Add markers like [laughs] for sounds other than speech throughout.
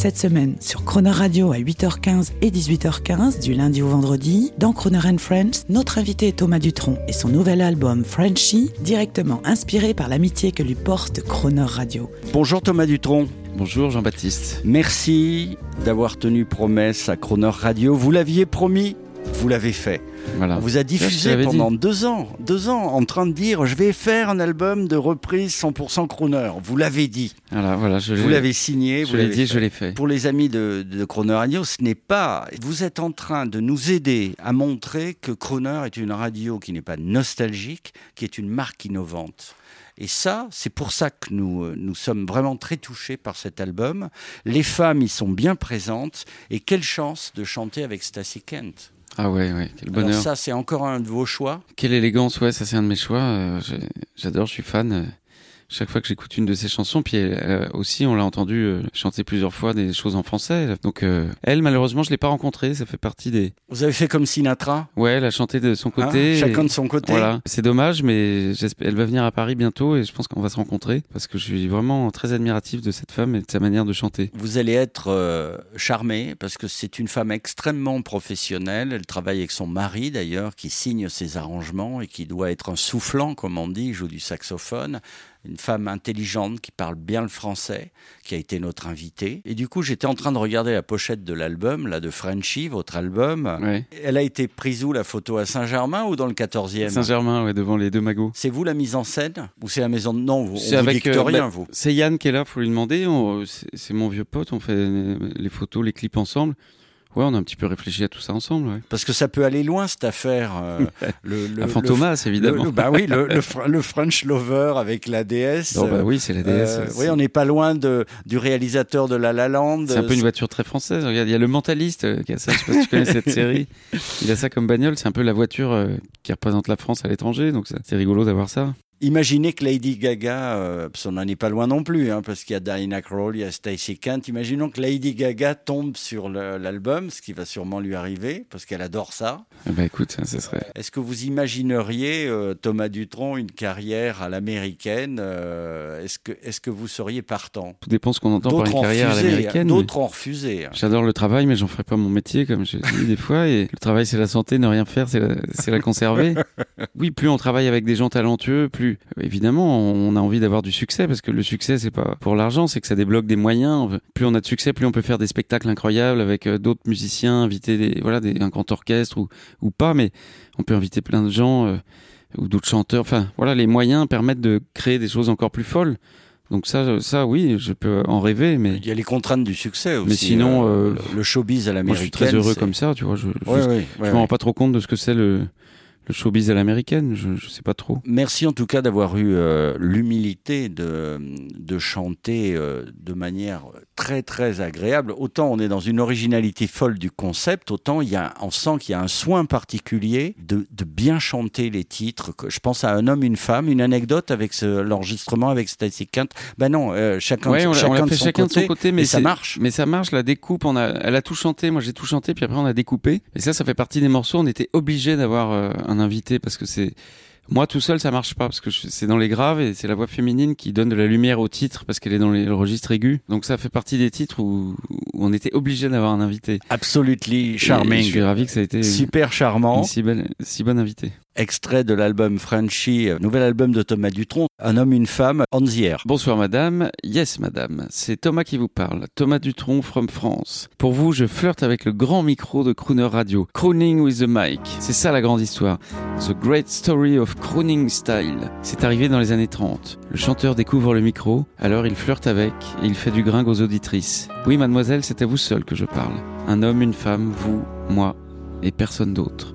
Cette semaine, sur Croner Radio à 8h15 et 18h15, du lundi au vendredi, dans Croner and Friends, notre invité est Thomas Dutronc et son nouvel album Frenchy, directement inspiré par l'amitié que lui porte Croner Radio. Bonjour Thomas Dutronc. Bonjour Jean-Baptiste. Merci d'avoir tenu promesse à Crooner Radio. Vous l'aviez promis, vous l'avez fait. Voilà. On vous a diffusé pendant deux ans, deux ans, en train de dire je vais faire un album de reprise 100% crooner. Vous l'avez dit, Voilà, voilà, je vous l'avez signé, je vous l'ai dit, fait. je l'ai fait. Pour les amis de, de Croner Radio, ce n'est pas. Vous êtes en train de nous aider à montrer que Croner est une radio qui n'est pas nostalgique, qui est une marque innovante. Et ça, c'est pour ça que nous, euh, nous sommes vraiment très touchés par cet album. Les femmes y sont bien présentes. Et quelle chance de chanter avec Stacy Kent. Ah ouais, ouais, quel Alors bonheur. ça, c'est encore un de vos choix? Quelle élégance, ouais, ça c'est un de mes choix. euh, J'adore, je suis fan. Euh, chaque fois que j'écoute une de ses chansons, puis elle, elle, aussi, on l'a entendu euh, chanter plusieurs fois des choses en français. Donc euh, elle, malheureusement, je l'ai pas rencontrée. Ça fait partie des. Vous avez fait comme Sinatra? Ouais, elle a chanté de son hein, côté. Chacun et- de son côté. Voilà, c'est dommage, mais elle va venir à Paris bientôt et je pense qu'on va se rencontrer parce que je suis vraiment très admiratif de cette femme et de sa manière de chanter. Vous allez être euh, charmé parce que c'est une femme extrêmement professionnelle. Elle travaille avec son mari d'ailleurs qui signe ses arrangements et qui doit être un soufflant, comme on dit, il joue du saxophone. Une femme intelligente qui parle bien le français, qui a été notre invitée. Et du coup, j'étais en train de regarder la pochette de l'album, là, de Frenchy, votre album. Elle a été prise où la photo à Saint-Germain ou dans le 14e Saint-Germain, ouais, devant les deux magots. C'est vous la mise en scène Ou c'est la maison de... Non, vous, C'est on avec, euh, rien, bah, vous. C'est Yann qui est là, faut lui demander. On- C'est mon vieux pote, on fait les photos, les clips ensemble. Ouais, on a un petit peu réfléchi à tout ça ensemble. Ouais. Parce que ça peut aller loin, cette affaire. euh, le, le- Fantomas, évidemment. Le, bah oui, le, le, [laughs] Fr- le French Lover avec la déesse. Non, bah oui, c'est la déesse. Euh, oui, on n'est pas loin de, du réalisateur de La La Land. C'est un peu une voiture très française. Regarde, il y a le mentaliste euh, qui a ça. Je sais pas si tu connais cette [laughs] série. Il a ça comme bagnole. C'est un peu la voiture euh, qui représente la France à l'étranger. Donc c'est rigolo d'avoir ça. Imaginez que Lady Gaga, euh, parce qu'on n'en est pas loin non plus, hein, parce qu'il y a Diana Krall, il y a Stacey Kent. Imaginons que Lady Gaga tombe sur l'album, ce qui va sûrement lui arriver, parce qu'elle adore ça. Eh ben écoute, ça, serait. Est-ce que vous imagineriez, euh, Thomas Dutronc, une carrière à l'américaine euh, Est-ce que, est que vous seriez partant? Tout dépend ce qu'on entend par une carrière à refusé, l'américaine. mais D'autres ont refusé. hein. J'adore le travail, mais j'en ferai pas mon métier, comme je dis des fois. Et le travail, c'est la santé. Ne rien faire, c'est la, c'est la conserver. [laughs] Oui, plus on travaille avec des gens talentueux, plus évidemment on a envie d'avoir du succès, parce que le succès, c'est pas pour l'argent, c'est que ça débloque des moyens. Plus on a de succès, plus on peut faire des spectacles incroyables avec euh, d'autres musiciens, inviter des, voilà, des, un grand orchestre ou, ou pas, mais on peut inviter plein de gens euh, ou d'autres chanteurs. Enfin, voilà, les moyens permettent de créer des choses encore plus folles. Donc ça, ça, oui, je peux en rêver, mais Il y a les contraintes du succès aussi. Mais sinon, euh, le, showbiz à moi, l'américaine. je suis très heureux comme ça, tu vois. Je, je, Ouais, ouais, je me rends pas trop compte de ce que c'est le, le showbiz à l'américaine. Je, je sais pas trop. Merci en tout cas d'avoir eu euh, l'humilité de, de chanter euh, de manière très très agréable. Autant on est dans une originalité folle du concept, autant il y a, on sent qu'il y a un soin particulier de, de bien chanter les titres. Je pense à un homme, une femme, une anecdote avec l'enregistrement avec Stacy Kent. Ben non, euh, chacun, Ouais, on l'a- on chacun, l'a de fait son chacun côté, de son côté, mais ça marche. Mais ça marche, la découpe, on a, elle a tout chanté, moi j'ai tout chanté, puis après on a découpé. Et ça, ça fait partie des morceaux. On était obligé d'avoir euh, un invité parce que c'est moi tout seul, ça marche pas parce que c'est dans les graves et c'est la voix féminine qui donne de la lumière au titre parce qu'elle est dans les, le registre aigu. Donc ça fait partie des titres où, où on était obligé d'avoir un invité. Absolutely Et charming. je suis ravi que ça a été Super charmant. une si belle, si bonne invitée. Extrait de l'album Frenchy, nouvel album de Thomas Dutronc, Un homme, une femme, air. Bonsoir madame, yes madame, c'est Thomas qui vous parle, Thomas Dutronc from France. Pour vous, je flirte avec le grand micro de Crooner Radio, Crooning with the mic. C'est ça la grande histoire. The Great Story of Crooning Style. C'est arrivé dans les années 30. Le chanteur découvre le micro, alors il flirte avec et il fait du gringue aux auditrices. Oui mademoiselle, c'est à vous seul que je parle. Un homme, une femme, vous, moi et personne d'autre.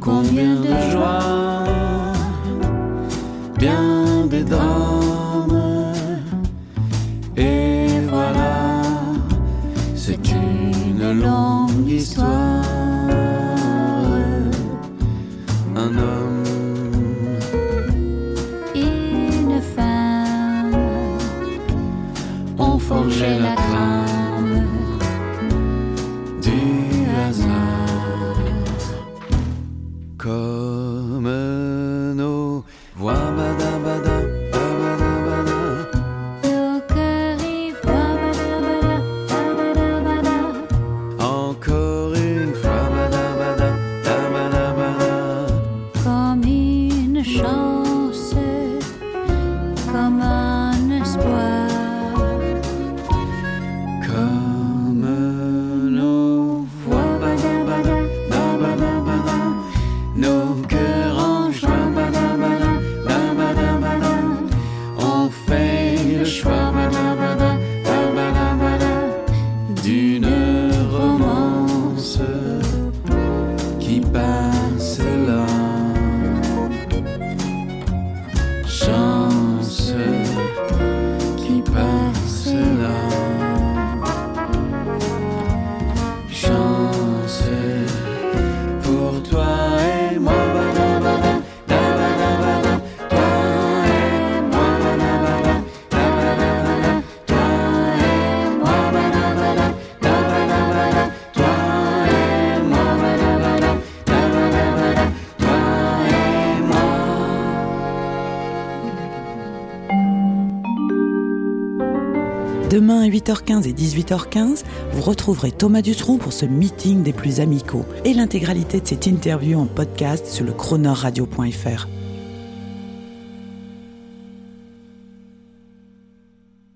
Combien de joies, bien des drames, et voilà, c'est une longue histoire. Un homme. Une femme ont forgé la Demain à 8h15 et 18h15, vous retrouverez Thomas Dutronc pour ce meeting des plus amicaux et l'intégralité de cette interview en podcast sur le chronoradio.fr.